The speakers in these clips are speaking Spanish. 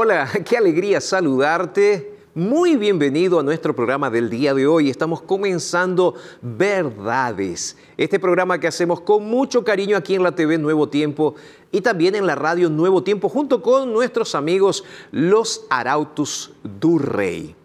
Hola, qué alegría saludarte. Muy bienvenido a nuestro programa del día de hoy. Estamos comenzando Verdades, este programa que hacemos con mucho cariño aquí en la TV Nuevo Tiempo y también en la radio Nuevo Tiempo junto con nuestros amigos los Arautus du Rey.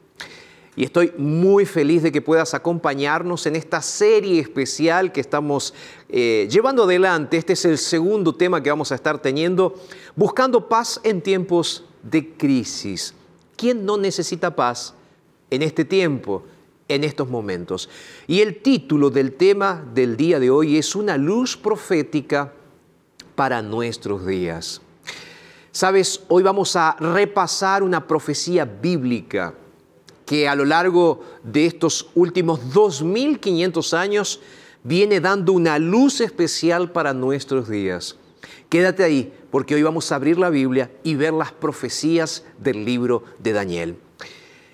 Y estoy muy feliz de que puedas acompañarnos en esta serie especial que estamos eh, llevando adelante. Este es el segundo tema que vamos a estar teniendo, buscando paz en tiempos de crisis. ¿Quién no necesita paz en este tiempo, en estos momentos? Y el título del tema del día de hoy es Una luz profética para nuestros días. Sabes, hoy vamos a repasar una profecía bíblica que a lo largo de estos últimos 2500 años viene dando una luz especial para nuestros días. Quédate ahí porque hoy vamos a abrir la Biblia y ver las profecías del libro de Daniel.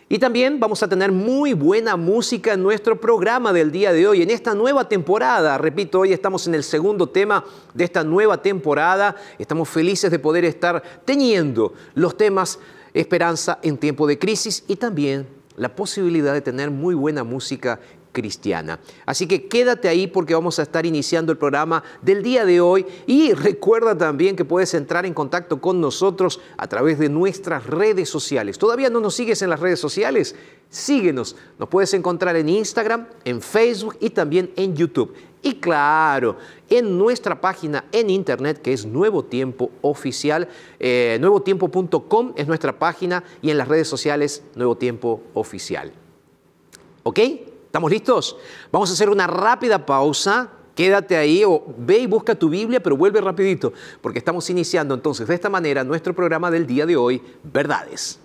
Y también vamos a tener muy buena música en nuestro programa del día de hoy, en esta nueva temporada. Repito, hoy estamos en el segundo tema de esta nueva temporada. Estamos felices de poder estar teniendo los temas esperanza en tiempo de crisis y también la posibilidad de tener muy buena música cristiana. Así que quédate ahí porque vamos a estar iniciando el programa del día de hoy y recuerda también que puedes entrar en contacto con nosotros a través de nuestras redes sociales. ¿Todavía no nos sigues en las redes sociales? Síguenos. Nos puedes encontrar en Instagram, en Facebook y también en YouTube. Y claro, en nuestra página en internet que es Nuevo Tiempo Oficial, eh, nuevotiempo.com es nuestra página y en las redes sociales Nuevo Tiempo Oficial. ¿Ok? ¿Estamos listos? Vamos a hacer una rápida pausa. Quédate ahí o ve y busca tu Biblia, pero vuelve rapidito, porque estamos iniciando entonces de esta manera nuestro programa del día de hoy, Verdades.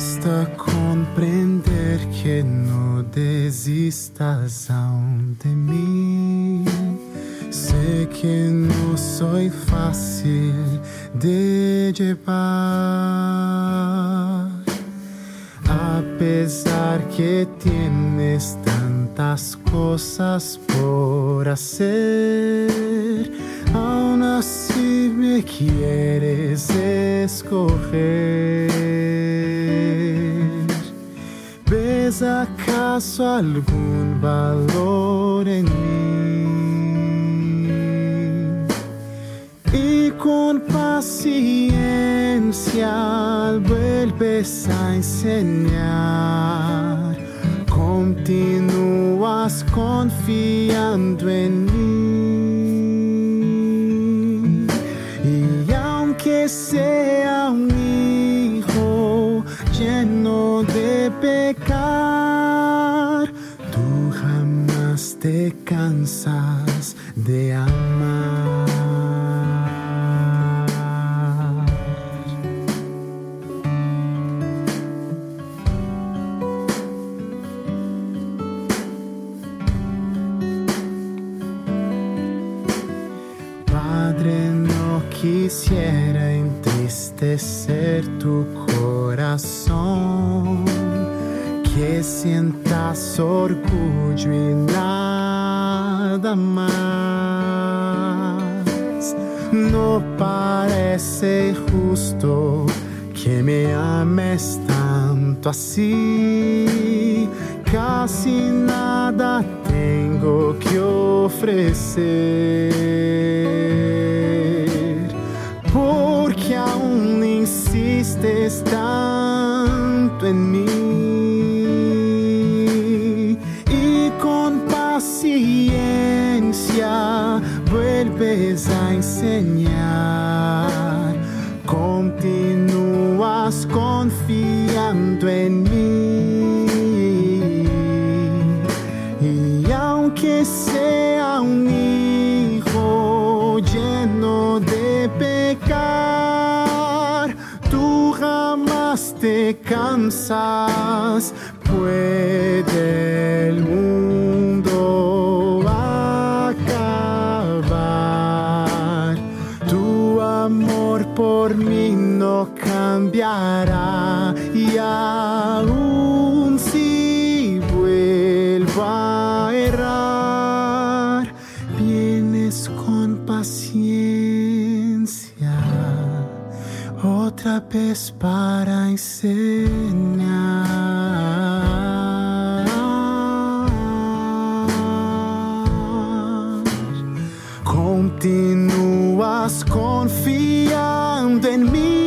Basta comprender que no desistas de mí. Sé que no soy fácil de llevar. A pesar que tienes tantas cosas por hacer, aún así me quieres escoger. ¿Ves acaso algún valor en mí? Y con paciencia vuelves a enseñar. Continúas confiando en mí. Sea un hijo lleno de pecar, tú jamás te cansas de amar. Padre, no quisiera entristecer tu corazón, que sientas orgullo y nada más. No parece justo que me ames tanto así, casi nada tengo que ofrecer, porque aún insistes tanto en mí. Y con paciencia vuelves a enseñar, te cansas. Puede el mundo acabar. Tu amor por mí no cambiará. Y aún otra vez para enseñar. Continúas confiando en mí,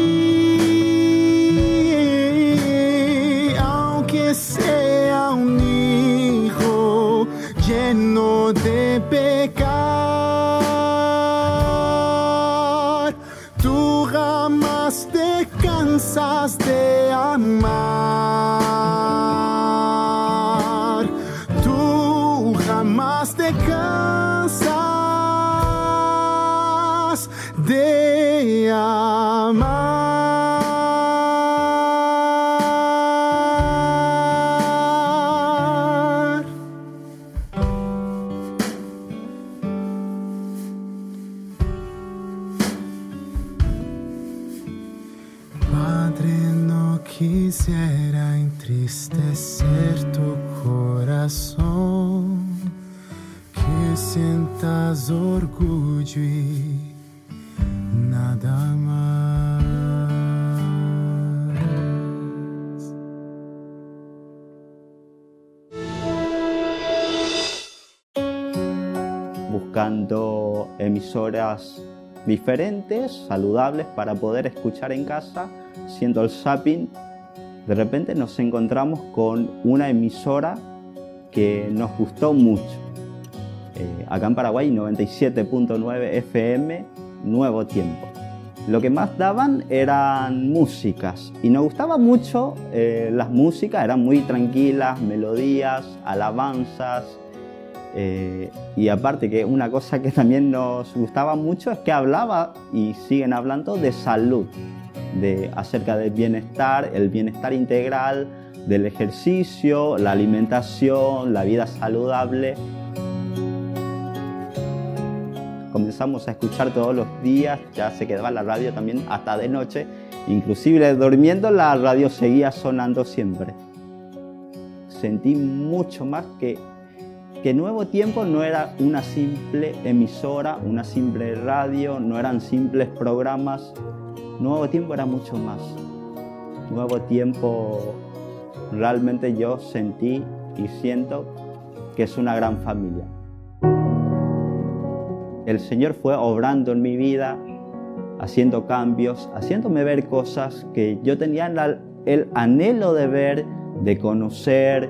diferentes, saludables para poder escuchar en casa, siendo el zapping, de repente nos encontramos con una emisora que nos gustó mucho. Eh, acá en Paraguay 97.9 FM, Nuevo Tiempo. Lo que más daban eran músicas y nos gustaba mucho eh, las músicas, eran muy tranquilas, melodías, alabanzas, eh, y aparte que una cosa que también nos gustaba mucho es que hablaba y siguen hablando de salud. de, acerca del bienestar, el bienestar integral, del ejercicio, la alimentación, la vida saludable. Comenzamos a escuchar todos los días, ya se quedaba la radio también hasta de noche, inclusive durmiendo la radio seguía sonando siempre. Sentí mucho más que que Nuevo Tiempo no era una simple emisora, una simple radio, no eran simples programas. Nuevo Tiempo era mucho más. Nuevo Tiempo realmente yo sentí y siento que es una gran familia. El Señor fue obrando en mi vida, haciendo cambios, haciéndome ver cosas que yo tenía el anhelo de ver, de conocer,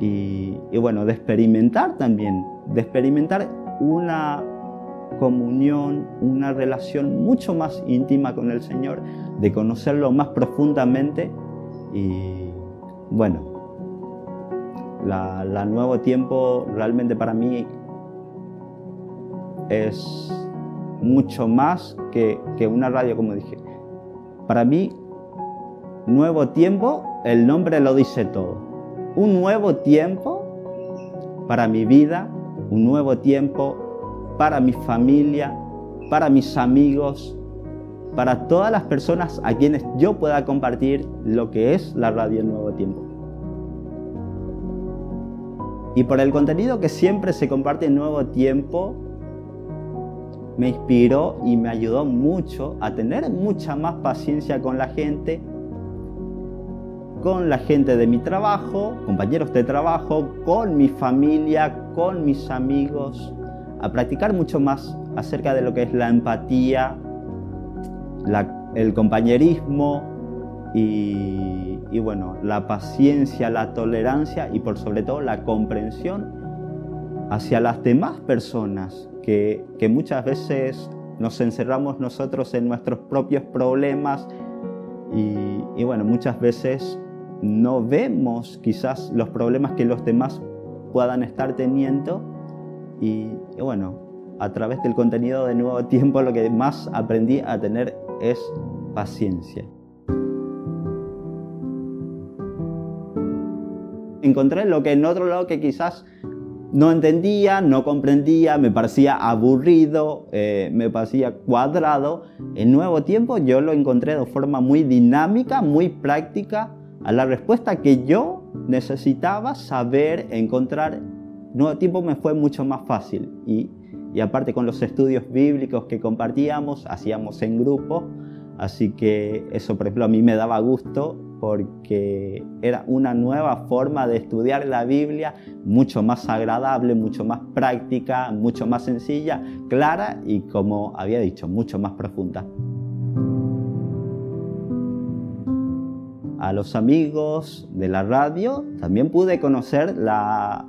y, bueno, de experimentar también, de experimentar una comunión, una relación mucho más íntima con el Señor, de conocerlo más profundamente y bueno, la, Nuevo Tiempo realmente para mí es mucho más que, que una radio, como dije. Para mí, Nuevo Tiempo, el nombre lo dice todo un nuevo tiempo para mi vida, un nuevo tiempo para mi familia, para mis amigos, para todas las personas a quienes yo pueda compartir lo que es la radio Nuevo Tiempo. Y por el contenido que siempre se comparte en Nuevo Tiempo, me inspiró y me ayudó mucho a tener mucha más paciencia con la gente con la gente de mi trabajo, compañeros de trabajo, con mi familia, con mis amigos, a practicar mucho más acerca de lo que es la empatía, el compañerismo y, bueno, la paciencia, la tolerancia y por sobre todo la comprensión hacia las demás personas que, muchas veces nos encerramos nosotros en nuestros propios problemas y, y bueno, muchas veces no vemos quizás los problemas que los demás puedan estar teniendo y, bueno, a través del contenido de Nuevo Tiempo lo que más aprendí a tener es paciencia. Encontré lo que en otro lado que quizás no entendía, no comprendía, me parecía aburrido, eh, me parecía cuadrado. En Nuevo Tiempo yo lo encontré de forma muy dinámica, muy práctica a la respuesta que yo necesitaba saber, encontrar. Nuevo tiempo me fue mucho más fácil y, y aparte con los estudios bíblicos que compartíamos, hacíamos en grupo, así que eso por ejemplo a mí me daba gusto porque era una nueva forma de estudiar la Biblia, mucho más agradable, mucho más práctica, mucho más sencilla, clara y como había dicho, mucho más profunda. A los amigos de la radio. También pude conocer la,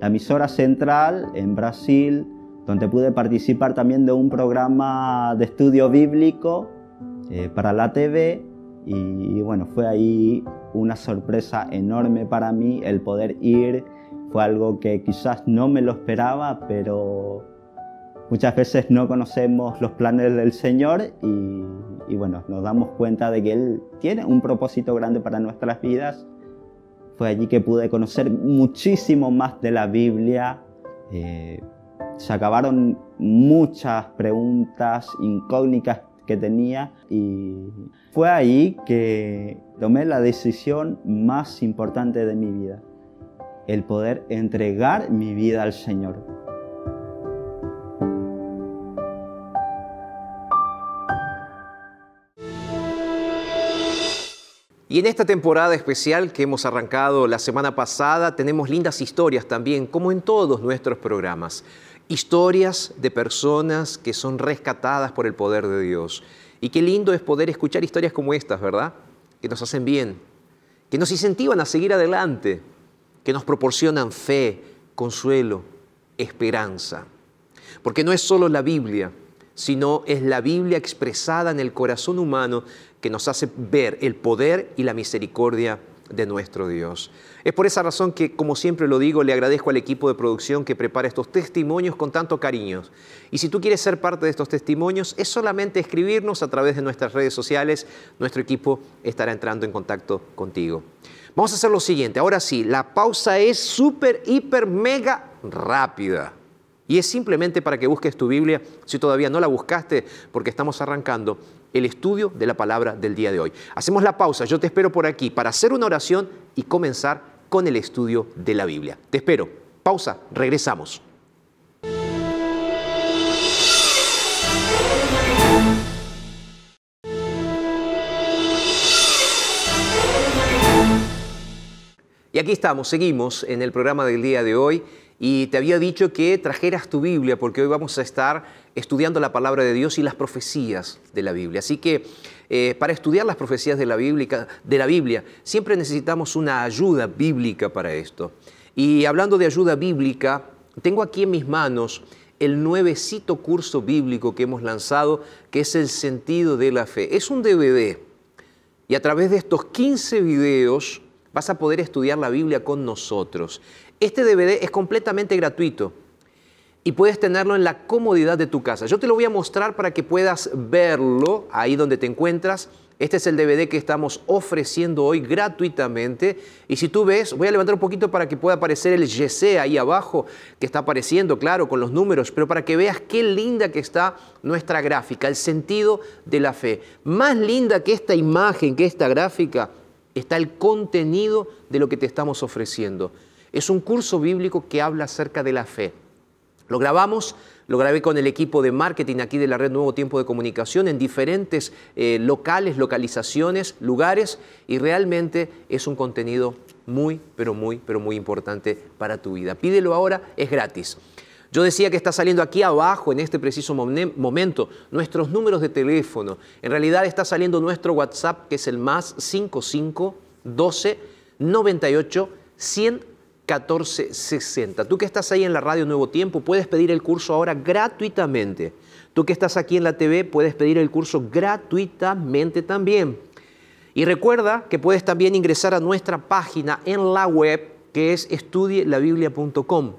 emisora central en Brasil, donde pude participar también de un programa de estudio bíblico eh, para la TV. Y, bueno, fue ahí una sorpresa enorme para mí el poder ir. Fue algo que quizás no me lo esperaba, pero muchas veces no conocemos los planes del Señor y, y bueno, nos damos cuenta de que Él tiene un propósito grande para nuestras vidas. Fue allí que pude conocer muchísimo más de la Biblia. Eh, se acabaron muchas preguntas incógnitas que tenía y fue ahí que tomé la decisión más importante de mi vida, el poder entregar mi vida al Señor. Y en esta temporada especial que hemos arrancado la semana pasada, tenemos lindas historias también, como en todos nuestros programas. Historias de personas que son rescatadas por el poder de Dios. Y qué lindo es poder escuchar historias como estas, ¿verdad? Que nos hacen bien, que nos incentivan a seguir adelante, que nos proporcionan fe, consuelo, esperanza. Porque no es solo la Biblia, sino es la Biblia expresada en el corazón humano que nos hace ver el poder y la misericordia de nuestro Dios. Es por esa razón que, como siempre lo digo, le agradezco al equipo de producción que prepara estos testimonios con tanto cariño. Y si tú quieres ser parte de estos testimonios, es solamente escribirnos a través de nuestras redes sociales. Nuestro equipo estará entrando en contacto contigo. Vamos a hacer lo siguiente. Ahora sí, la pausa es súper, hiper, mega rápida. Y es simplemente para que busques tu Biblia, si todavía no la buscaste, porque estamos arrancando el estudio de la palabra del día de hoy. Hacemos la pausa, yo te espero por aquí para hacer una oración y comenzar con el estudio de la Biblia. Te espero. Pausa, regresamos. Y aquí estamos, seguimos en el programa del día de hoy y te había dicho que trajeras tu Biblia porque hoy vamos a estar estudiando la palabra de Dios y las profecías de la Biblia. Así que eh, para estudiar las profecías de la, Biblia, de la Biblia siempre necesitamos una ayuda bíblica para esto. Y hablando de ayuda bíblica, tengo aquí en mis manos el nuevecito curso bíblico que hemos lanzado, que es el sentido de la fe. Es un DVD. Y a través de estos 15 videos vas a poder estudiar la Biblia con nosotros. Este DVD es completamente gratuito y puedes tenerlo en la comodidad de tu casa. Yo te lo voy a mostrar para que puedas verlo ahí donde te encuentras. Este es el DVD que estamos ofreciendo hoy gratuitamente. Y si tú ves, voy a levantar un poquito para que pueda aparecer el GC ahí abajo, que está apareciendo, claro, con los números, pero para que veas qué linda que está nuestra gráfica, el sentido de la fe. Más linda que esta imagen, que esta gráfica, está el contenido de lo que te estamos ofreciendo. Es un curso bíblico que habla acerca de la fe. Lo grabamos, lo grabé con el equipo de marketing aquí de la red Nuevo Tiempo de Comunicación en diferentes eh, locales, localizaciones, lugares y realmente es un contenido muy, pero muy, pero muy importante para tu vida. Pídelo ahora, es gratis. Yo decía que está saliendo aquí abajo en este preciso momento nuestros números de teléfono. En realidad está saliendo nuestro WhatsApp que es el más 55 12 98 100 1460. Tú que estás ahí en la radio Nuevo Tiempo puedes pedir el curso ahora gratuitamente. Tú que estás aquí en la TV puedes pedir el curso gratuitamente también. Y recuerda que puedes también ingresar a nuestra página en la web que es estudielabiblia.com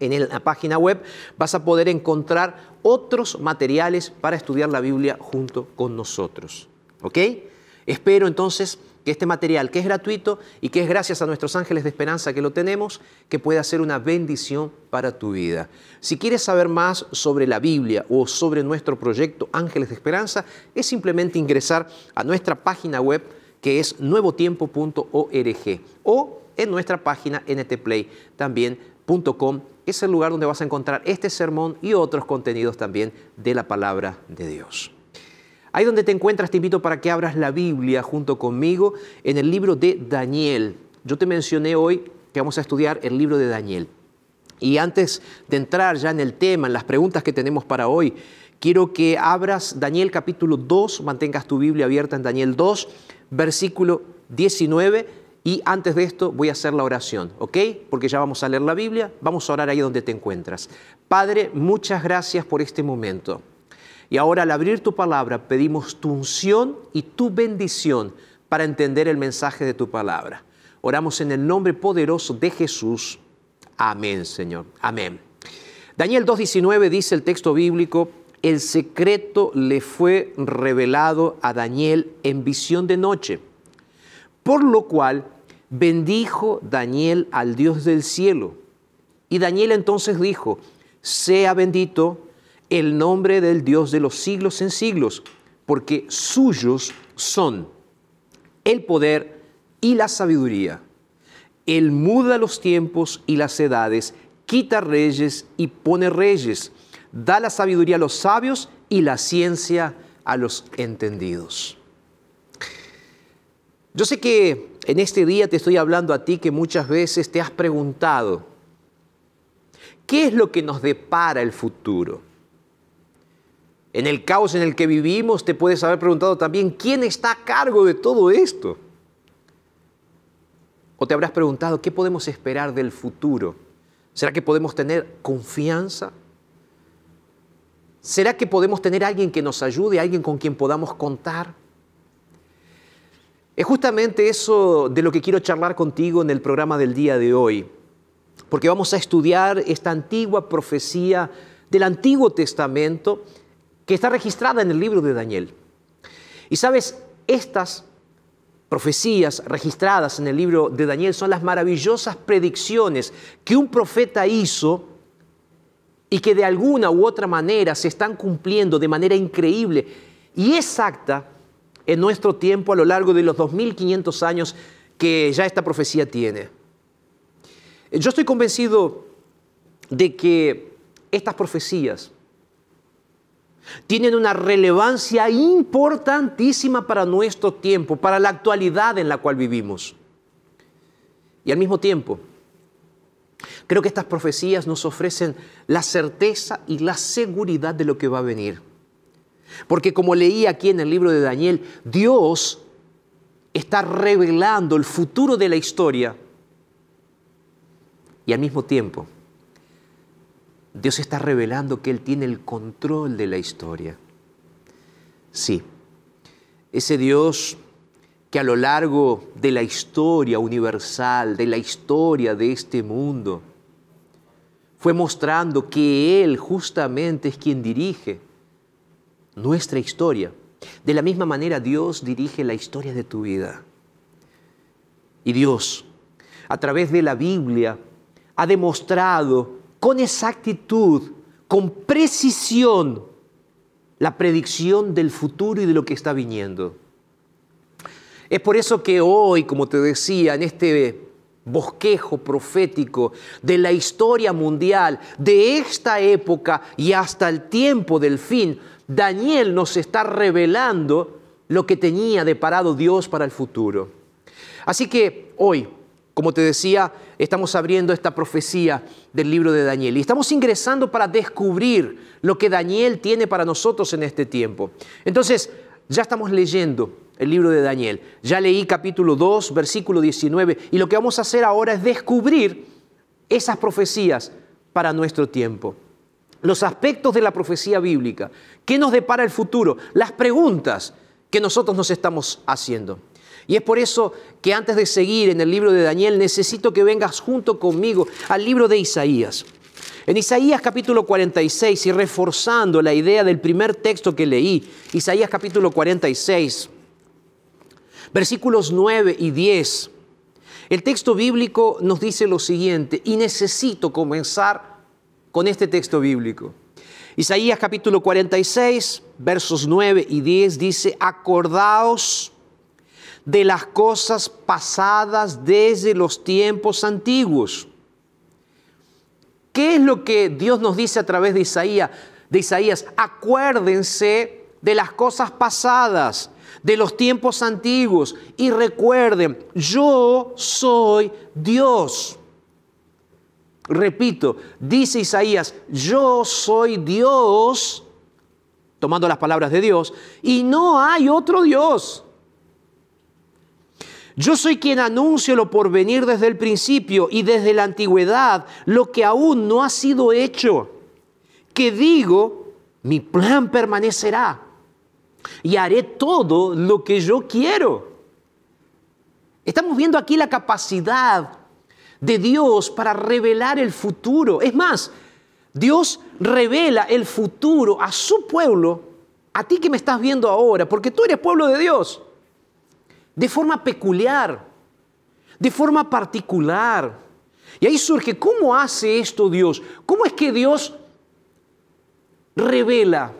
en la página web vas a poder encontrar otros materiales para estudiar la Biblia junto con nosotros. ¿Ok? Espero entonces que este material, que es gratuito y que es gracias a nuestros ángeles de esperanza que lo tenemos, que pueda ser una bendición para tu vida. Si quieres saber más sobre la Biblia o sobre nuestro proyecto Ángeles de Esperanza, es simplemente ingresar a nuestra página web que es nuevotiempo.org o en nuestra página ntplay también.com es el lugar donde vas a encontrar este sermón y otros contenidos también de la palabra de Dios. Ahí donde te encuentras te invito para que abras la Biblia junto conmigo en el libro de Daniel. Yo te mencioné hoy que vamos a estudiar el libro de Daniel. Y antes de entrar ya en el tema, en las preguntas que tenemos para hoy, quiero que abras Daniel capítulo 2, mantengas tu Biblia abierta en Daniel 2, versículo 19 y antes de esto voy a hacer la oración, ¿ok? Porque ya vamos a leer la Biblia, vamos a orar ahí donde te encuentras. Padre, muchas gracias por este momento. Y ahora al abrir tu palabra pedimos tu unción y tu bendición para entender el mensaje de tu palabra. Oramos en el nombre poderoso de Jesús. Amén, Señor. Amén. Daniel 2.19 dice el texto bíblico, el secreto le fue revelado a Daniel en visión de noche, por lo cual bendijo Daniel al Dios del cielo. Y Daniel entonces dijo, sea bendito el nombre del Dios de los siglos en siglos, porque suyos son el poder y la sabiduría. Él muda los tiempos y las edades, quita reyes y pone reyes, da la sabiduría a los sabios y la ciencia a los entendidos. Yo sé que en este día te estoy hablando a ti que muchas veces te has preguntado, ¿qué es lo que nos depara el futuro? En el caos en el que vivimos te puedes haber preguntado también, ¿quién está a cargo de todo esto? O te habrás preguntado, ¿qué podemos esperar del futuro? ¿Será que podemos tener confianza? ¿Será que podemos tener alguien que nos ayude, alguien con quien podamos contar? Es justamente eso de lo que quiero charlar contigo en el programa del día de hoy, porque vamos a estudiar esta antigua profecía del Antiguo Testamento que está registrada en el libro de Daniel. Y sabes, estas profecías registradas en el libro de Daniel son las maravillosas predicciones que un profeta hizo y que de alguna u otra manera se están cumpliendo de manera increíble y exacta en nuestro tiempo a lo largo de los 2500 años que ya esta profecía tiene. Yo estoy convencido de que estas profecías tienen una relevancia importantísima para nuestro tiempo, para la actualidad en la cual vivimos. Y al mismo tiempo, creo que estas profecías nos ofrecen la certeza y la seguridad de lo que va a venir. Porque como leí aquí en el libro de Daniel, Dios está revelando el futuro de la historia y al mismo tiempo Dios está revelando que Él tiene el control de la historia. Sí, ese Dios que a lo largo de la historia universal, de la historia de este mundo, fue mostrando que Él justamente es quien dirige nuestra historia. De la misma manera Dios dirige la historia de tu vida. Y Dios, a través de la Biblia, ha demostrado con exactitud, con precisión, la predicción del futuro y de lo que está viniendo. Es por eso que hoy, como te decía, en este bosquejo profético de la historia mundial, de esta época y hasta el tiempo del fin, Daniel nos está revelando lo que tenía deparado Dios para el futuro. Así que hoy, como te decía, estamos abriendo esta profecía del libro de Daniel y estamos ingresando para descubrir lo que Daniel tiene para nosotros en este tiempo. Entonces, ya estamos leyendo el libro de Daniel. Ya leí capítulo 2, versículo 19 y lo que vamos a hacer ahora es descubrir esas profecías para nuestro tiempo. Los aspectos de la profecía bíblica, qué nos depara el futuro, las preguntas que nosotros nos estamos haciendo. Y es por eso que antes de seguir en el libro de Daniel necesito que vengas junto conmigo al libro de Isaías. En Isaías capítulo 46 y reforzando la idea del primer texto que leí, Isaías capítulo 46, versículos 9 y 10, el texto bíblico nos dice lo siguiente, y necesito comenzar con este texto bíblico. Isaías capítulo 46, versos 9 y 10 dice, acordaos de las cosas pasadas desde los tiempos antiguos. ¿Qué es lo que Dios nos dice a través de Isaías? De Isaías, acuérdense de las cosas pasadas, de los tiempos antiguos y recuerden, yo soy Dios. Repito, dice Isaías, yo soy Dios, tomando las palabras de Dios, y no hay otro Dios. Yo soy quien anuncio lo por venir desde el principio y desde la antigüedad, lo que aún no ha sido hecho. Que digo, mi plan permanecerá y haré todo lo que yo quiero. Estamos viendo aquí la capacidad de Dios para revelar el futuro. Es más, Dios revela el futuro a su pueblo, a ti que me estás viendo ahora, porque tú eres pueblo de Dios de forma peculiar, de forma particular. Y ahí surge, ¿cómo hace esto Dios? ¿Cómo es que Dios revela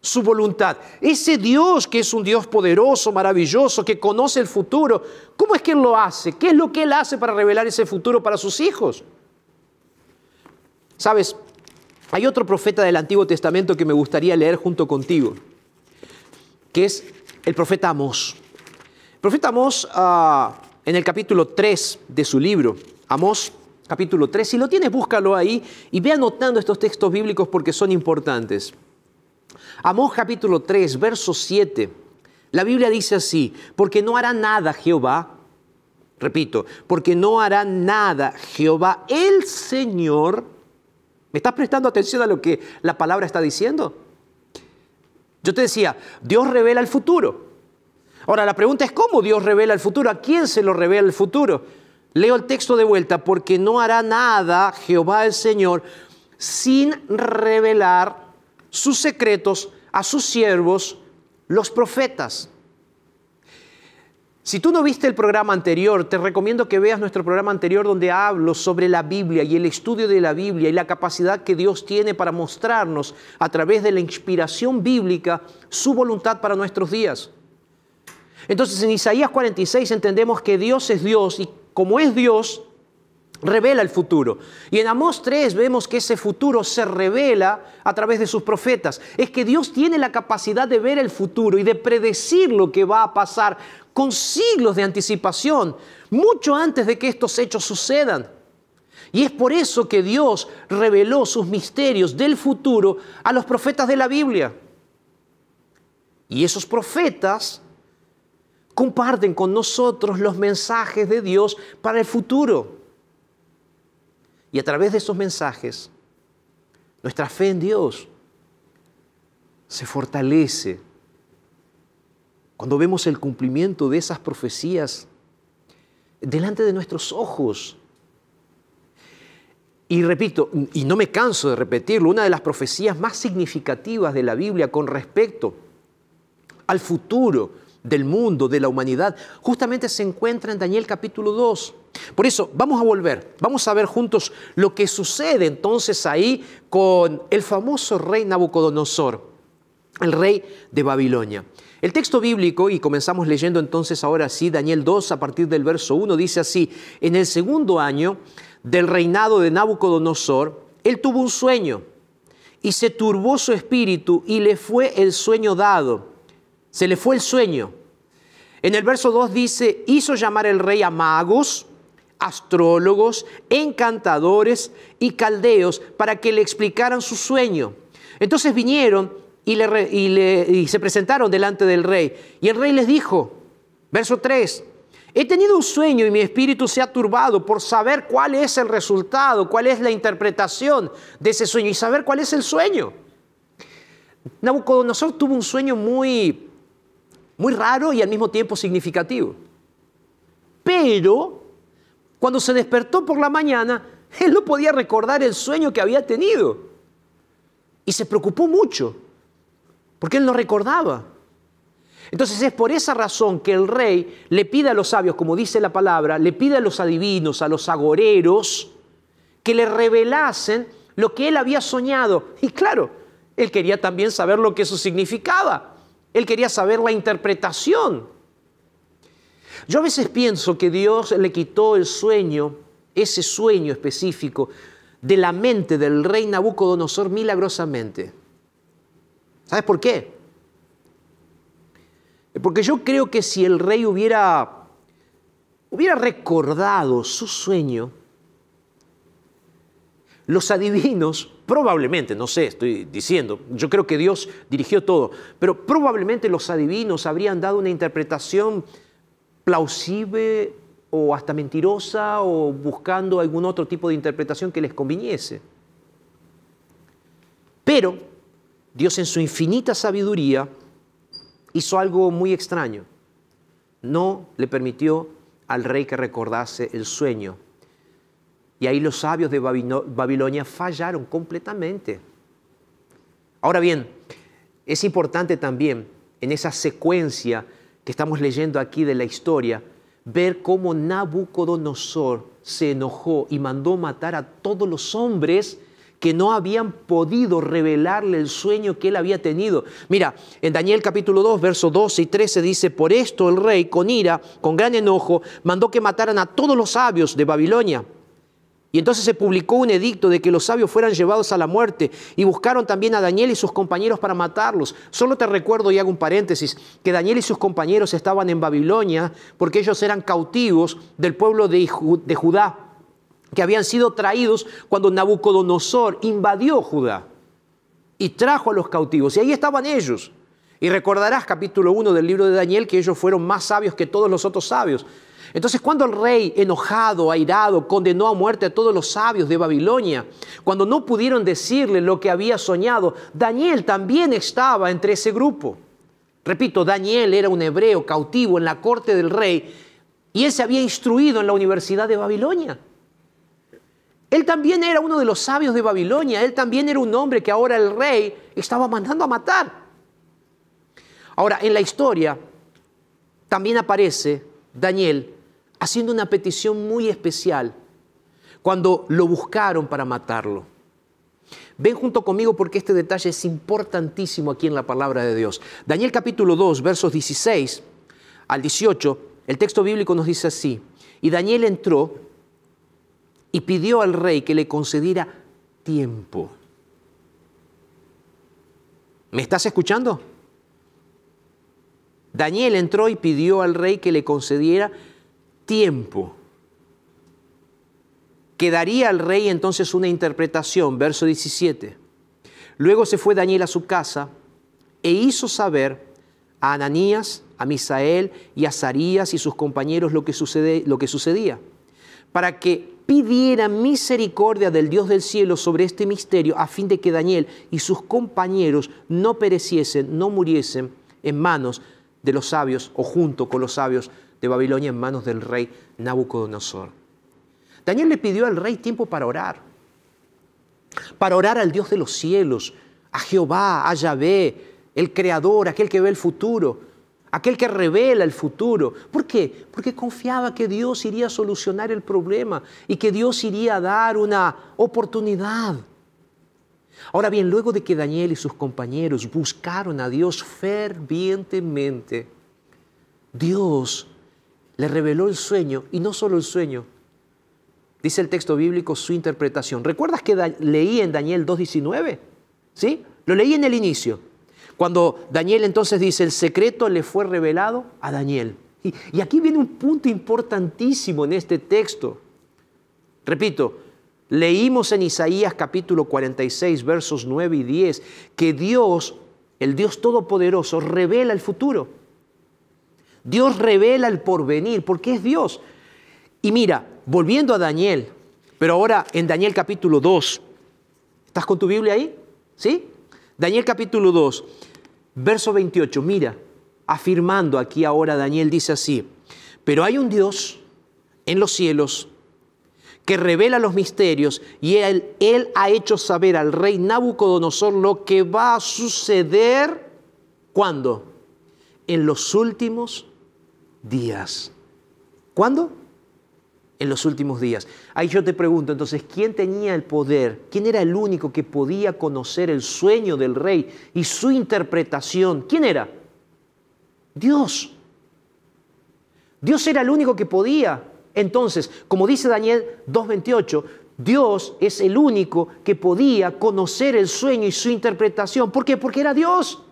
su voluntad? Ese Dios que es un Dios poderoso, maravilloso, que conoce el futuro, ¿cómo es que Él lo hace? ¿Qué es lo que Él hace para revelar ese futuro para sus hijos? Sabes, hay otro profeta del Antiguo Testamento que me gustaría leer junto contigo, que es el profeta Amós profeta Amós, ah, en el capítulo 3 de su libro, Amós capítulo 3, si lo tienes, búscalo ahí y ve anotando estos textos bíblicos porque son importantes. Amós capítulo 3, verso 7, la Biblia dice así, porque no hará nada Jehová, repito, porque no hará nada Jehová el Señor. ¿Me estás prestando atención a lo que la palabra está diciendo? Yo te decía, Dios revela el futuro. Ahora, la pregunta es cómo Dios revela el futuro, a quién se lo revela el futuro. Leo el texto de vuelta, porque no hará nada Jehová el Señor sin revelar sus secretos a sus siervos, los profetas. Si tú no viste el programa anterior, te recomiendo que veas nuestro programa anterior donde hablo sobre la Biblia y el estudio de la Biblia y la capacidad que Dios tiene para mostrarnos a través de la inspiración bíblica su voluntad para nuestros días. Entonces en Isaías 46 entendemos que Dios es Dios y como es Dios, revela el futuro. Y en Amós 3 vemos que ese futuro se revela a través de sus profetas. Es que Dios tiene la capacidad de ver el futuro y de predecir lo que va a pasar con siglos de anticipación, mucho antes de que estos hechos sucedan. Y es por eso que Dios reveló sus misterios del futuro a los profetas de la Biblia. Y esos profetas comparten con nosotros los mensajes de Dios para el futuro. Y a través de esos mensajes, nuestra fe en Dios se fortalece cuando vemos el cumplimiento de esas profecías delante de nuestros ojos. Y repito, y no me canso de repetirlo, una de las profecías más significativas de la Biblia con respecto al futuro del mundo, de la humanidad, justamente se encuentra en Daniel capítulo 2. Por eso, vamos a volver, vamos a ver juntos lo que sucede entonces ahí con el famoso rey Nabucodonosor, el rey de Babilonia. El texto bíblico, y comenzamos leyendo entonces ahora sí, Daniel 2 a partir del verso 1, dice así, en el segundo año del reinado de Nabucodonosor, él tuvo un sueño y se turbó su espíritu y le fue el sueño dado se le fue el sueño. En el verso 2 dice, hizo llamar el rey a magos, astrólogos, encantadores y caldeos para que le explicaran su sueño. Entonces vinieron y, le, y se presentaron delante del rey. Y el rey les dijo, verso 3, he tenido un sueño y mi espíritu se ha turbado por saber cuál es el resultado, cuál es la interpretación de ese sueño y saber cuál es el sueño. Nabucodonosor tuvo un sueño muy muy raro y al mismo tiempo significativo. Pero cuando se despertó por la mañana, él no podía recordar el sueño que había tenido. Y se preocupó mucho, porque él no recordaba. Entonces es por esa razón que el rey le pide a los sabios, como dice la palabra, le pide a los adivinos, a los agoreros, que le revelasen lo que él había soñado. Y claro, él quería también saber lo que eso significaba. Él quería saber la interpretación. Yo a veces pienso que Dios le quitó el sueño, ese sueño específico, de la mente del rey Nabucodonosor milagrosamente. ¿Sabes por qué? Porque yo creo que si el rey hubiera, hubiera recordado su sueño, los adivinos probablemente, no sé, estoy diciendo, yo creo que Dios dirigió todo, pero probablemente los adivinos habrían dado una interpretación plausible o hasta mentirosa o buscando algún otro tipo de interpretación que les conviniese. Pero Dios en su infinita sabiduría hizo algo muy extraño. No le permitió al rey que recordase el sueño y ahí los sabios de Babilonia fallaron completamente. Ahora bien, es importante también en esa secuencia que estamos leyendo aquí de la historia, ver cómo Nabucodonosor se enojó y mandó matar a todos los hombres que no habían podido revelarle el sueño que él había tenido. Mira, en Daniel capítulo 2, versos 12 y 13 dice, por esto el rey, con ira, con gran enojo, mandó que mataran a todos los sabios de Babilonia y entonces se publicó un edicto de que los sabios fueran llevados a la muerte y buscaron también a Daniel y sus compañeros para matarlos. Solo te recuerdo y hago un paréntesis, que Daniel y sus compañeros estaban en Babilonia porque ellos eran cautivos del pueblo de, Judá, que habían sido traídos cuando Nabucodonosor invadió Judá y trajo a los cautivos. Y ahí estaban ellos. Y recordarás capítulo 1 del libro de Daniel que ellos fueron más sabios que todos los otros sabios. Entonces cuando el rey, enojado, airado, condenó a muerte a todos los sabios de Babilonia, cuando no pudieron decirle lo que había soñado, Daniel también estaba entre ese grupo. Repito, Daniel era un hebreo cautivo en la corte del rey y él se había instruido en la Universidad de Babilonia. Él también era uno de los sabios de Babilonia, él también era un hombre que ahora el rey estaba mandando a matar. Ahora, en la historia también aparece Daniel haciendo una petición muy especial cuando lo buscaron para matarlo. Ven junto conmigo porque este detalle es importantísimo aquí en la palabra de Dios. Daniel capítulo 2, versos 16 al 18, el texto bíblico nos dice así, y Daniel entró y pidió al rey que le concediera tiempo. ¿Me estás escuchando? Daniel entró y pidió al rey que le concediera tiempo que daría al rey entonces una interpretación, verso 17. Luego se fue Daniel a su casa e hizo saber a Ananías, a Misael y a Sarías y sus compañeros lo que, sucede, lo que sucedía, para que pidieran misericordia del Dios del cielo sobre este misterio, a fin de que Daniel y sus compañeros no pereciesen, no muriesen en manos de los sabios o junto con los sabios de Babilonia en manos del rey Nabucodonosor. Daniel le pidió al rey tiempo para orar, para orar al Dios de los cielos, a Jehová, a Yahvé, el Creador, aquel que ve el futuro, aquel que revela el futuro. ¿Por qué? Porque confiaba que Dios iría a solucionar el problema y que Dios iría a dar una oportunidad. Ahora bien, luego de que Daniel y sus compañeros buscaron a Dios fervientemente, Dios le reveló el sueño, y no solo el sueño, dice el texto bíblico, su interpretación. ¿Recuerdas que leí en Daniel 2.19? ¿Sí? Lo leí en el inicio. Cuando Daniel entonces dice, el secreto le fue revelado a Daniel. Y, y aquí viene un punto importantísimo en este texto. Repito, leímos en Isaías capítulo 46, versos 9 y 10, que Dios, el Dios Todopoderoso, revela el futuro. Dios revela el porvenir, porque es Dios. Y mira, volviendo a Daniel, pero ahora en Daniel capítulo 2, ¿estás con tu Biblia ahí? ¿Sí? Daniel capítulo 2, verso 28, mira, afirmando aquí ahora Daniel dice así, pero hay un Dios en los cielos que revela los misterios y él, él ha hecho saber al rey Nabucodonosor lo que va a suceder cuando? En los últimos días. ¿Cuándo? en los últimos días. Ahí yo te pregunto entonces, ¿quién tenía el poder? ¿Quién era el único que podía conocer el sueño del rey y su interpretación? ¿Quién era? Dios. Dios era el único que podía. Entonces, como dice Daniel 2.28, Dios es el único que podía conocer el sueño y su interpretación. ¿Por qué? Porque era Dios.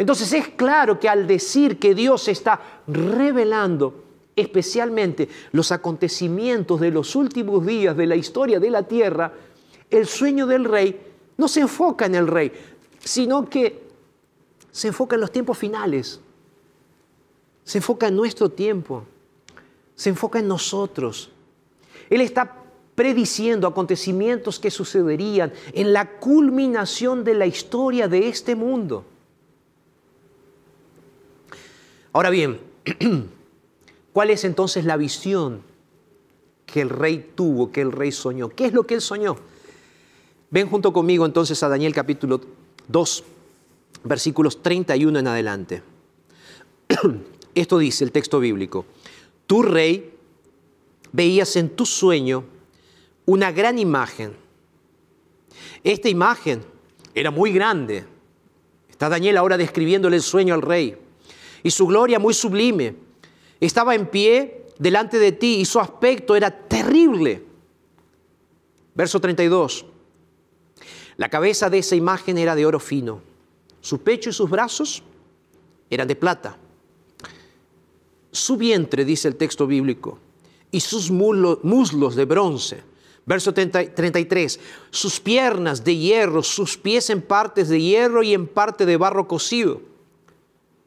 Entonces es claro que al decir que Dios está revelando especialmente los acontecimientos de los últimos días de la historia de la tierra, el sueño del rey no se enfoca en el rey, sino que se enfoca en los tiempos finales, se enfoca en nuestro tiempo, se enfoca en nosotros. Él está prediciendo acontecimientos que sucederían en la culminación de la historia de este mundo. Ahora bien, ¿Cuál es entonces la visión que el rey tuvo, que el rey soñó? ¿Qué es lo que él soñó? Ven junto conmigo entonces a Daniel capítulo 2, versículos 31 en adelante. Esto dice el texto bíblico. Tu rey veías en tu sueño una gran imagen. Esta imagen era muy grande. Está Daniel ahora describiéndole el sueño al rey. Y su gloria muy sublime estaba en pie delante de ti y su aspecto era terrible. Verso 32. La cabeza de esa imagen era de oro fino, su pecho y sus brazos eran de plata. Su vientre, dice el texto bíblico, y sus muslos de bronce. Verso 33, sus piernas de hierro, sus pies en partes de hierro y en parte de barro cocido.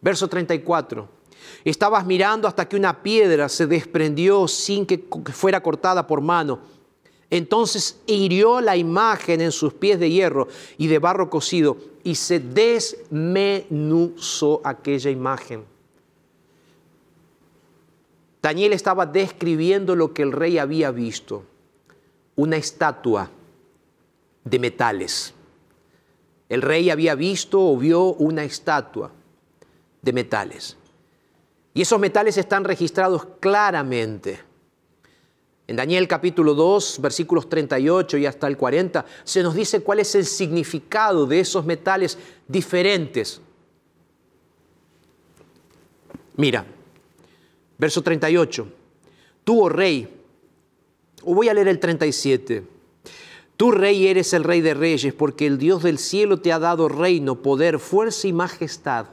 Verso 34, Estabas mirando hasta que una piedra se desprendió sin que fuera cortada por mano Entonces hirió la imagen en sus pies de hierro y de barro cocido y se desmenuzó aquella imagen. Daniel estaba describiendo lo que el rey había visto, una estatua de metales. El rey había visto o vio una estatua de metales. Y esos metales están registrados claramente. En Daniel capítulo 2, versículos 38 y hasta el 40, se nos dice cuál es el significado de esos metales diferentes. Mira, verso 38, tú, oh rey, o voy a leer el 37, tú rey eres el rey de reyes, porque el Dios del cielo te ha dado reino, poder, fuerza y majestad,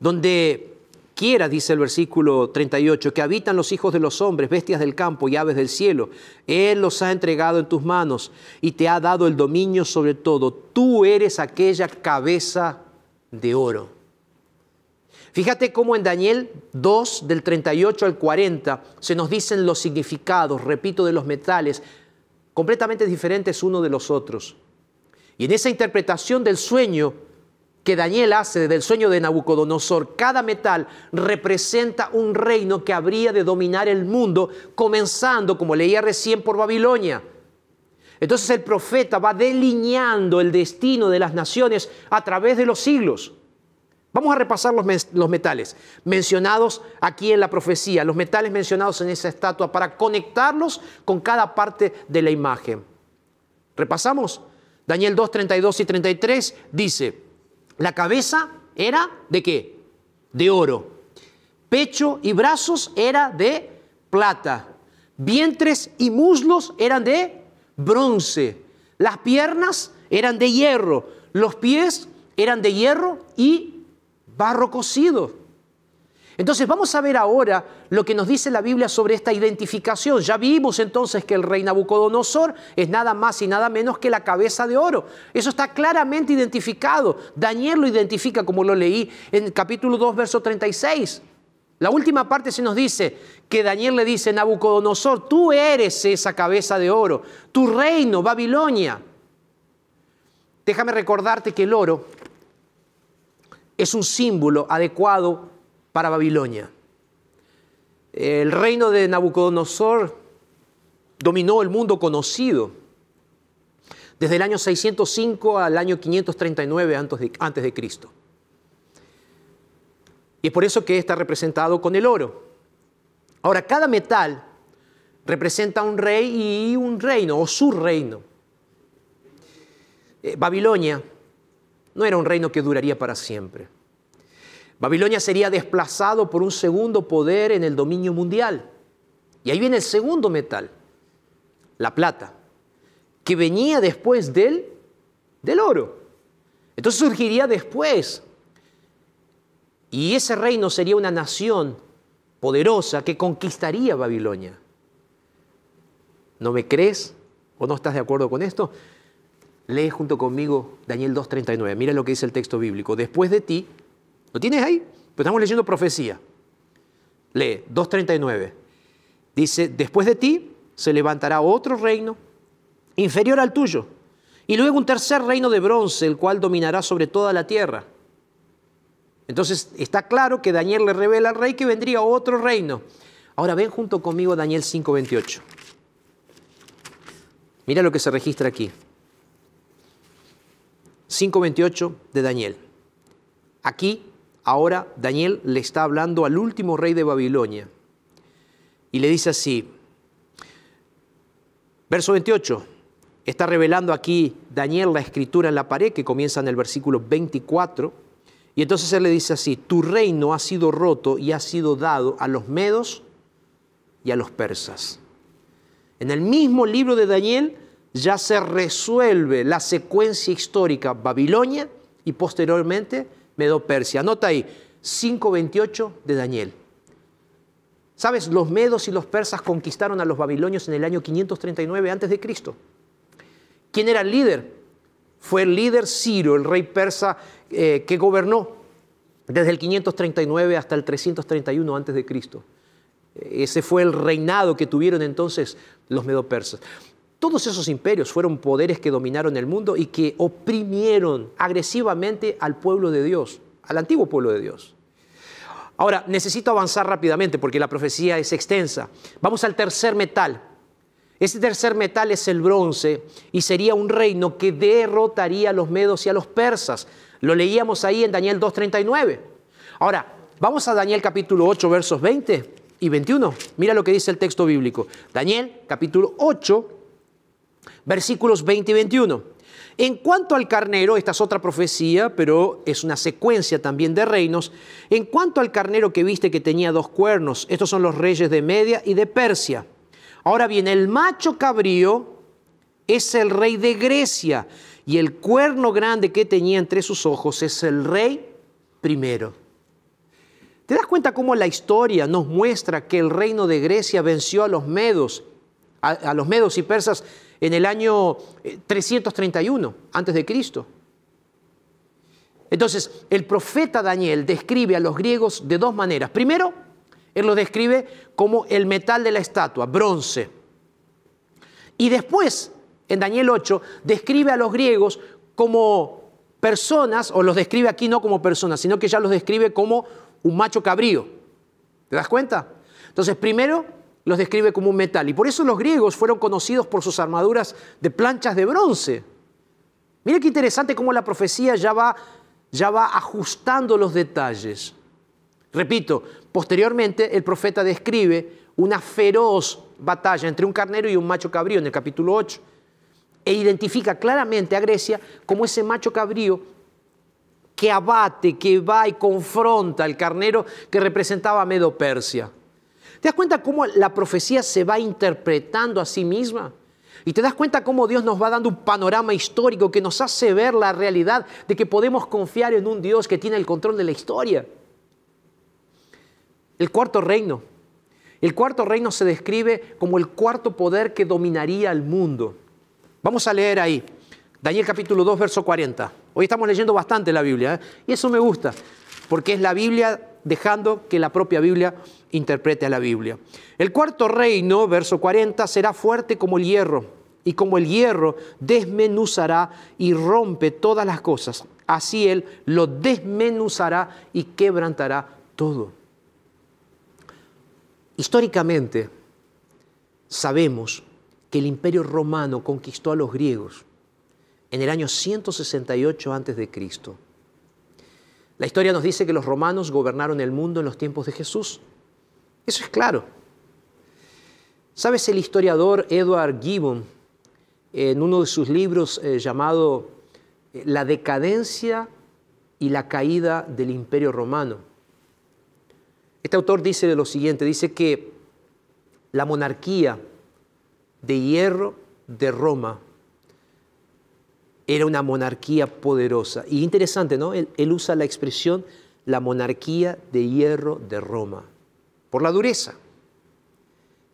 donde quiera, dice el versículo 38, que habitan los hijos de los hombres, bestias del campo y aves del cielo. Él los ha entregado en tus manos y te ha dado el dominio sobre todo. Tú eres aquella cabeza de oro. Fíjate cómo en Daniel 2, del 38 al 40, se nos dicen los significados, repito, de los metales, completamente diferentes uno de los otros. Y en esa interpretación del sueño, que Daniel hace del sueño de Nabucodonosor, cada metal representa un reino que habría de dominar el mundo, comenzando, como leía recién, por Babilonia. Entonces el profeta va delineando el destino de las naciones a través de los siglos. Vamos a repasar los, los, metales mencionados aquí en la profecía, los metales mencionados en esa estatua para conectarlos con cada parte de la imagen. Repasamos. Daniel 2, 32 y 33 dice, la cabeza era de qué? De oro. Pecho y brazos era de plata. Vientres y muslos eran de bronce. Las piernas eran de hierro. Los pies eran de hierro y barro cocido. Entonces vamos a ver ahora lo que nos dice la Biblia sobre esta identificación. Ya vimos entonces que el rey Nabucodonosor es nada más y nada menos que la cabeza de oro. Eso está claramente identificado. Daniel lo identifica como lo leí en capítulo 2, verso 36. La última parte se nos dice que Daniel le dice, Nabucodonosor, tú eres esa cabeza de oro, tu reino, Babilonia. Déjame recordarte que el oro es un símbolo adecuado para Babilonia. El reino de Nabucodonosor dominó el mundo conocido desde el año 605 al año 539 antes de, Cristo. Y es por eso que está representado con el oro. Ahora, cada metal representa un rey y un reino, o su reino. Eh, Babilonia no era un reino que duraría para siempre. Babilonia sería desplazado por un segundo poder en el dominio mundial. Y ahí viene el segundo metal, la plata, que venía después del, del oro. Entonces surgiría después. Y ese reino sería una nación poderosa que conquistaría Babilonia. ¿No me crees o no estás de acuerdo con esto? Lee junto conmigo Daniel 2.39. Mira lo que dice el texto bíblico. Después de ti ¿Lo tienes ahí? Pero estamos leyendo profecía. Lee 2.39. Dice, después de ti se levantará otro reino inferior al tuyo, y luego un tercer reino de bronce, el cual dominará sobre toda la tierra. Entonces está claro que Daniel le revela al rey que vendría otro reino. Ahora ven junto conmigo Daniel 5.28. Mira lo que se registra aquí. 5.28 de Daniel. Aquí Ahora Daniel le está hablando al último rey de Babilonia y le dice así, verso 28, está revelando aquí Daniel la escritura en la pared que comienza en el versículo 24 y entonces él le dice así, tu reino ha sido roto y ha sido dado a los medos y a los persas. En el mismo libro de Daniel ya se resuelve la secuencia histórica Babilonia y posteriormente Medo-Persia. Anota ahí, 5.28 de Daniel. ¿Sabes? Los medos y los persas conquistaron a los babilonios en el año 539 a.C. ¿Quién era el líder? Fue el líder Ciro, el rey persa eh, que gobernó desde el 539 hasta el 331 a.C. Ese fue el reinado que tuvieron entonces los medo-persas. Todos esos imperios fueron poderes que dominaron el mundo y que oprimieron agresivamente al pueblo de Dios, al antiguo pueblo de Dios. Ahora, necesito avanzar rápidamente porque la profecía es extensa. Vamos al tercer metal. Este tercer metal es el bronce y sería un reino que derrotaría a los medos y a los persas. Lo leíamos ahí en Daniel 2.39. Ahora, vamos a Daniel capítulo 8, versos 20 y 21. Mira lo que dice el texto bíblico. Daniel capítulo 8, versículos 20 y 21. En cuanto al carnero, esta es otra profecía, pero es una secuencia también de reinos. En cuanto al carnero que viste que tenía dos cuernos, estos son los reyes de Media y de Persia. Ahora bien, el macho cabrío es el rey de Grecia y el cuerno grande que tenía entre sus ojos es el rey primero. ¿Te das cuenta cómo la historia nos muestra que el reino de Grecia venció a los medos, a, los medos y persas en el año 331 eh, antes de Cristo. Entonces, el profeta Daniel describe a los griegos de dos maneras. Primero, él lo describe como el metal de la estatua, bronce. Y después, en Daniel 8, describe a los griegos como personas, o los describe aquí no como personas, sino que ya los describe como un macho cabrío. ¿Te das cuenta? Entonces, primero los describe como un metal. Y por eso los griegos fueron conocidos por sus armaduras de planchas de bronce. Mire qué interesante cómo la profecía ya va, ya va ajustando los detalles. Repito, posteriormente el profeta describe una feroz batalla entre un carnero y un macho cabrío en el capítulo 8 e identifica claramente a Grecia como ese macho cabrío que abate, que va y confronta al carnero que representaba a Medo Persia. ¿Te das cuenta cómo la profecía se va interpretando a sí misma? Y te das cuenta cómo Dios nos va dando un panorama histórico que nos hace ver la realidad de que podemos confiar en un Dios que tiene el control de la historia. El cuarto reino. El cuarto reino se describe como el cuarto poder que dominaría el mundo. Vamos a leer ahí. Daniel capítulo 2, verso 40. Hoy estamos leyendo bastante la Biblia ¿eh? y eso me gusta, porque es la Biblia dejando que la propia Biblia interprete a la Biblia. El cuarto reino, verso 40, será fuerte como el hierro, y como el hierro desmenuzará y rompe todas las cosas, así él lo desmenuzará y quebrantará todo. Históricamente, sabemos que el imperio romano conquistó a los griegos en el año 168 a.C. La historia nos dice que los romanos gobernaron el mundo en los tiempos de Jesús. Eso es claro. ¿Sabes el historiador Edward Gibbon, en uno de sus libros eh, llamado eh, La decadencia y la caída del imperio romano? Este autor dice lo siguiente, dice que la monarquía de hierro de Roma era una monarquía poderosa. Y interesante, ¿no? Él, usa la expresión la monarquía de hierro de Roma, por la dureza.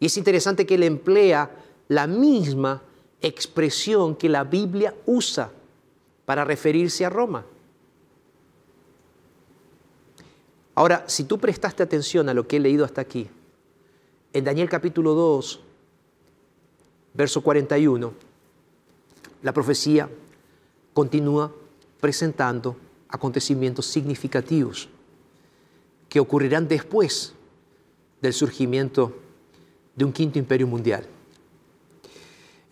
Y es interesante que él emplea la misma expresión que la Biblia usa para referirse a Roma. Ahora, si tú prestaste atención a lo que he leído hasta aquí, en Daniel capítulo 2, verso 41, la profecía continúa presentando acontecimientos significativos que ocurrirán después del surgimiento de un quinto imperio mundial.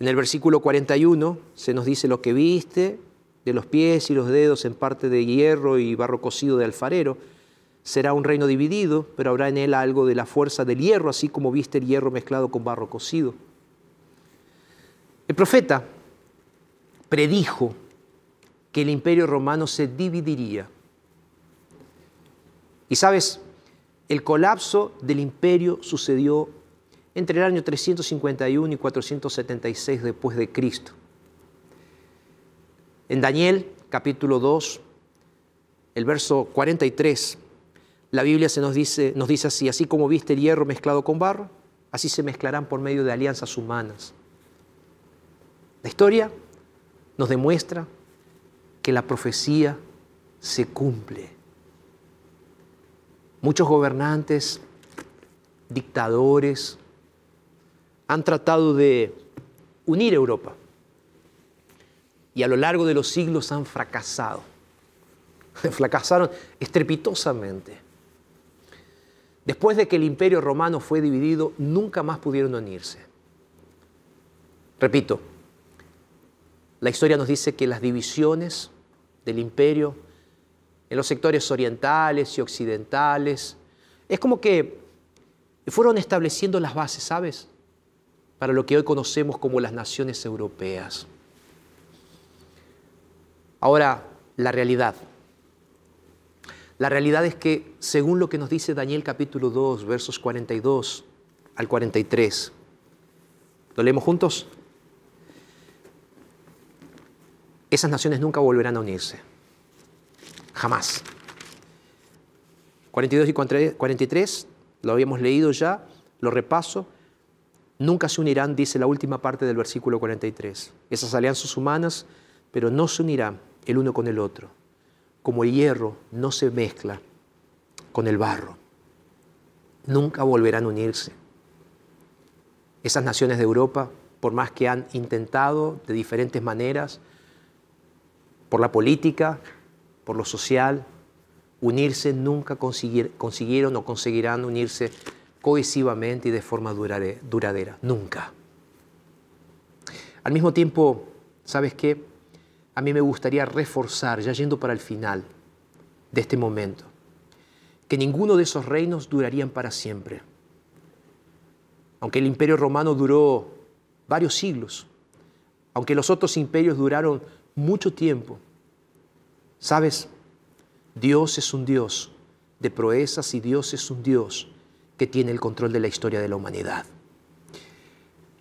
En el versículo 41 se nos dice lo que viste, de los pies y los dedos en parte de hierro y barro cocido de alfarero, será un reino dividido, pero habrá en él algo de la fuerza del hierro, así como viste el hierro mezclado con barro cocido. El profeta predijo que el imperio romano se dividiría. Y sabes, el colapso del imperio sucedió entre el año 351 y 476 después de Cristo. En Daniel capítulo 2, el verso 43, la Biblia se nos dice, nos dice así, así como viste el hierro mezclado con barro, así se mezclarán por medio de alianzas humanas. La historia nos demuestra que la profecía se cumple. Muchos gobernantes, dictadores, han tratado de unir Europa. Y a lo largo de los siglos han fracasado. Fracasaron estrepitosamente. Después de que el imperio romano fue dividido, nunca más pudieron unirse. Repito, la historia nos dice que las divisiones del imperio en los sectores orientales y occidentales, es como que fueron estableciendo las bases, ¿sabes? Para lo que hoy conocemos como las naciones europeas. Ahora, la realidad. La realidad es que, según lo que nos dice Daniel capítulo 2, versos 42 al 43, ¿lo leemos juntos? Esas naciones nunca volverán a unirse. Jamás. 42 y 43, lo habíamos leído ya, lo repaso. Nunca se unirán, dice la última parte del versículo 43. Esas alianzas humanas, pero no se unirán el uno con el otro. Como el hierro no se mezcla con el barro. Nunca volverán a unirse. Esas naciones de Europa, por más que han intentado de diferentes maneras, por la política, por lo social, unirse nunca consiguieron o conseguirán unirse cohesivamente y de forma duradera, nunca. Al mismo tiempo, ¿sabes qué? A mí me gustaría reforzar, ya yendo para el final de este momento, que ninguno de esos reinos durarían para siempre. Aunque el imperio romano duró varios siglos, aunque los otros imperios duraron mucho tiempo, ¿Sabes? Dios es un Dios de proezas y Dios es un Dios que tiene el control de la historia de la humanidad.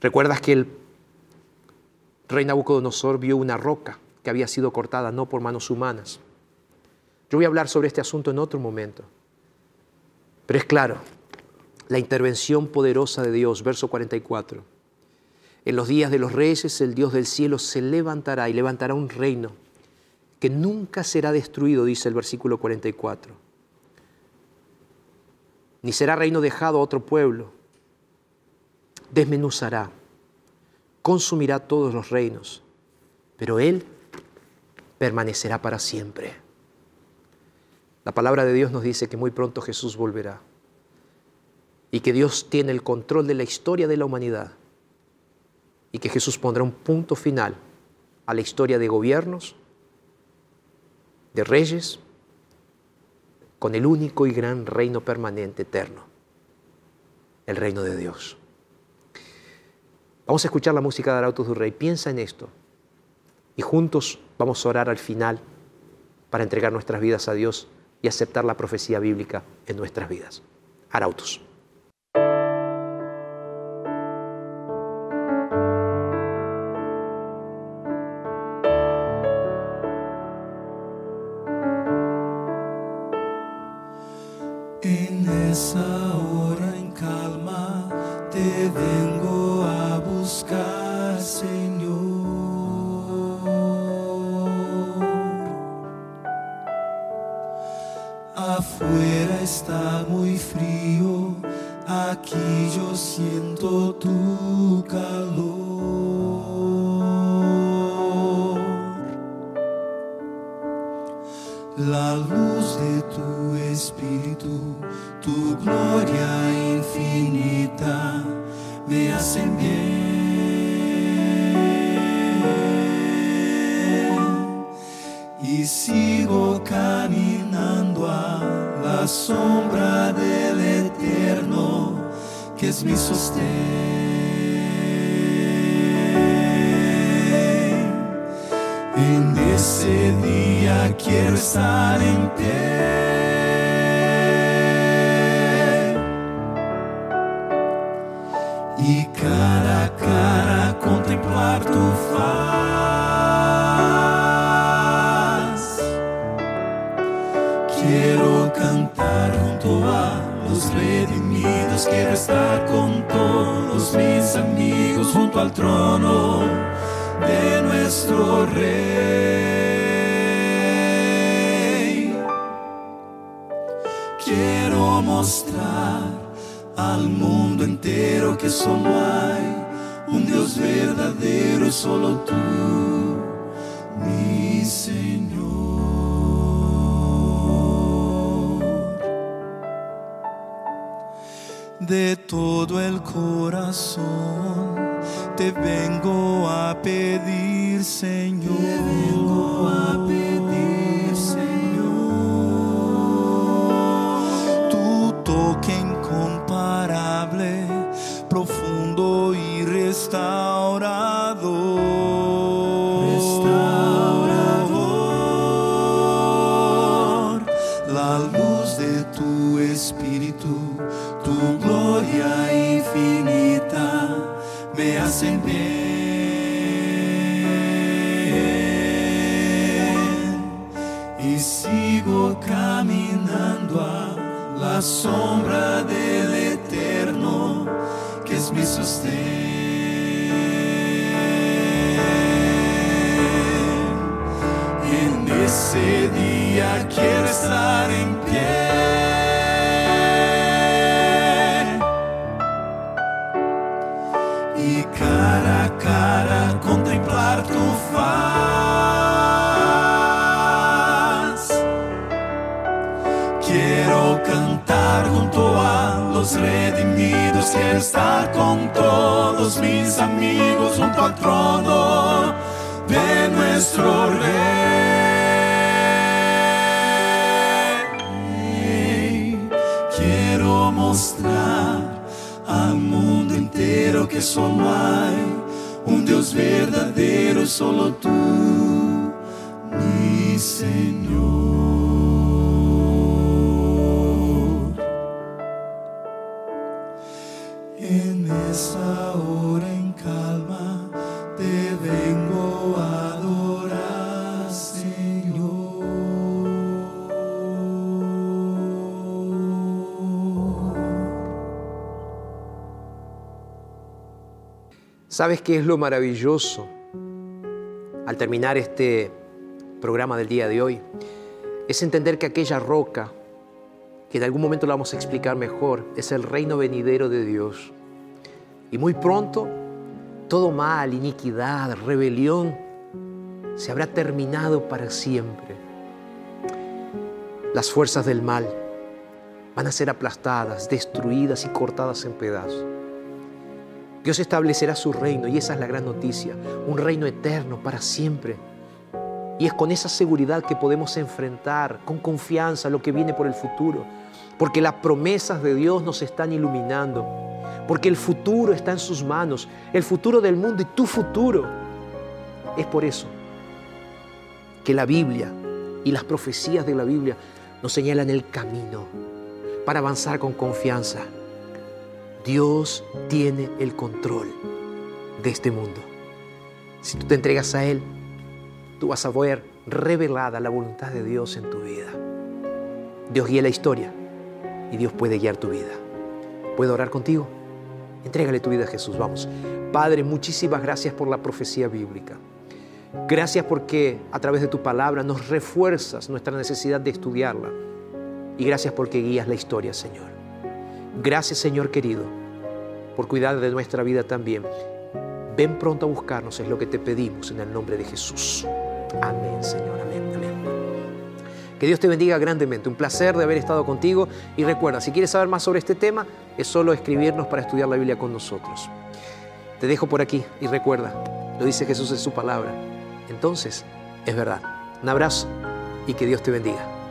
¿Recuerdas que el rey Nabucodonosor vio una roca que había sido cortada no por manos humanas? Yo voy a hablar sobre este asunto en otro momento. Pero es claro, la intervención poderosa de Dios, verso 44. En los días de los reyes el Dios del cielo se levantará y levantará un reino que nunca será destruido, dice el versículo 44. Ni será reino dejado a otro pueblo. Desmenuzará, consumirá todos los reinos, pero Él permanecerá para siempre. La palabra de Dios nos dice que muy pronto Jesús volverá y que Dios tiene el control de la historia de la humanidad y que Jesús pondrá un punto final a la historia de gobiernos, de reyes con el único y gran reino permanente eterno, el reino de Dios. Vamos a escuchar la música de Arautos del Rey. Piensa en esto. Y juntos vamos a orar al final para entregar nuestras vidas a Dios y aceptar la profecía bíblica en nuestras vidas. Arautos. em E cara a cara contemplar Tu faz. Quero cantar junto a los redimidos, quero estar com todos mis amigos junto al trono de nuestro Rey. Mostrar al mundo entero que solo hay un Dios verdadero, solo tú, mi Señor. De todo el corazón te vengo a pedir, Señor. Ese día quiero estar en pie. y cara a cara contemplar tu faz. Quiero cantar junto a los redimidos, quiero estar con todos mis amigos junto al trono de nuestro Rey. Entero que solo hay un Dios verdadero, solo tú, mi Señor. ¿Sabes qué es lo maravilloso al terminar este programa del día de hoy? Es entender que aquella roca, que en algún momento la vamos a explicar mejor, es el reino venidero de Dios. Y muy pronto, todo mal, iniquidad, rebelión, se habrá terminado para siempre. Las fuerzas del mal van a ser aplastadas, destruidas y cortadas en pedazos. Dios establecerá su reino y esa es la gran noticia, un reino eterno para siempre. Y es con esa seguridad que podemos enfrentar con confianza lo que viene por el futuro, porque las promesas de Dios nos están iluminando, porque el futuro está en sus manos, el futuro del mundo y tu futuro. Es por eso que la Biblia y las profecías de la Biblia nos señalan el camino para avanzar con confianza. Dios tiene el control de este mundo. Si tú te entregas a Él, tú vas a ver revelada la voluntad de Dios en tu vida. Dios guía la historia y Dios puede guiar tu vida. ¿Puedo orar contigo? Entrégale tu vida a Jesús. Vamos. Padre, muchísimas gracias por la profecía bíblica. Gracias porque a través de tu palabra nos refuerzas nuestra necesidad de estudiarla. Y gracias porque guías la historia, Señor. Gracias, Señor querido, por cuidar de nuestra vida también. Ven pronto a buscarnos, es lo que te pedimos en el nombre de Jesús. Amén, Señor. Amén, amén. Que Dios te bendiga grandemente. Un placer de haber estado contigo. Y recuerda, si quieres saber más sobre este tema, es solo escribirnos para estudiar la Biblia con nosotros. Te dejo por aquí y recuerda, lo dice Jesús en su palabra. Entonces, es verdad. Un abrazo y que Dios te bendiga.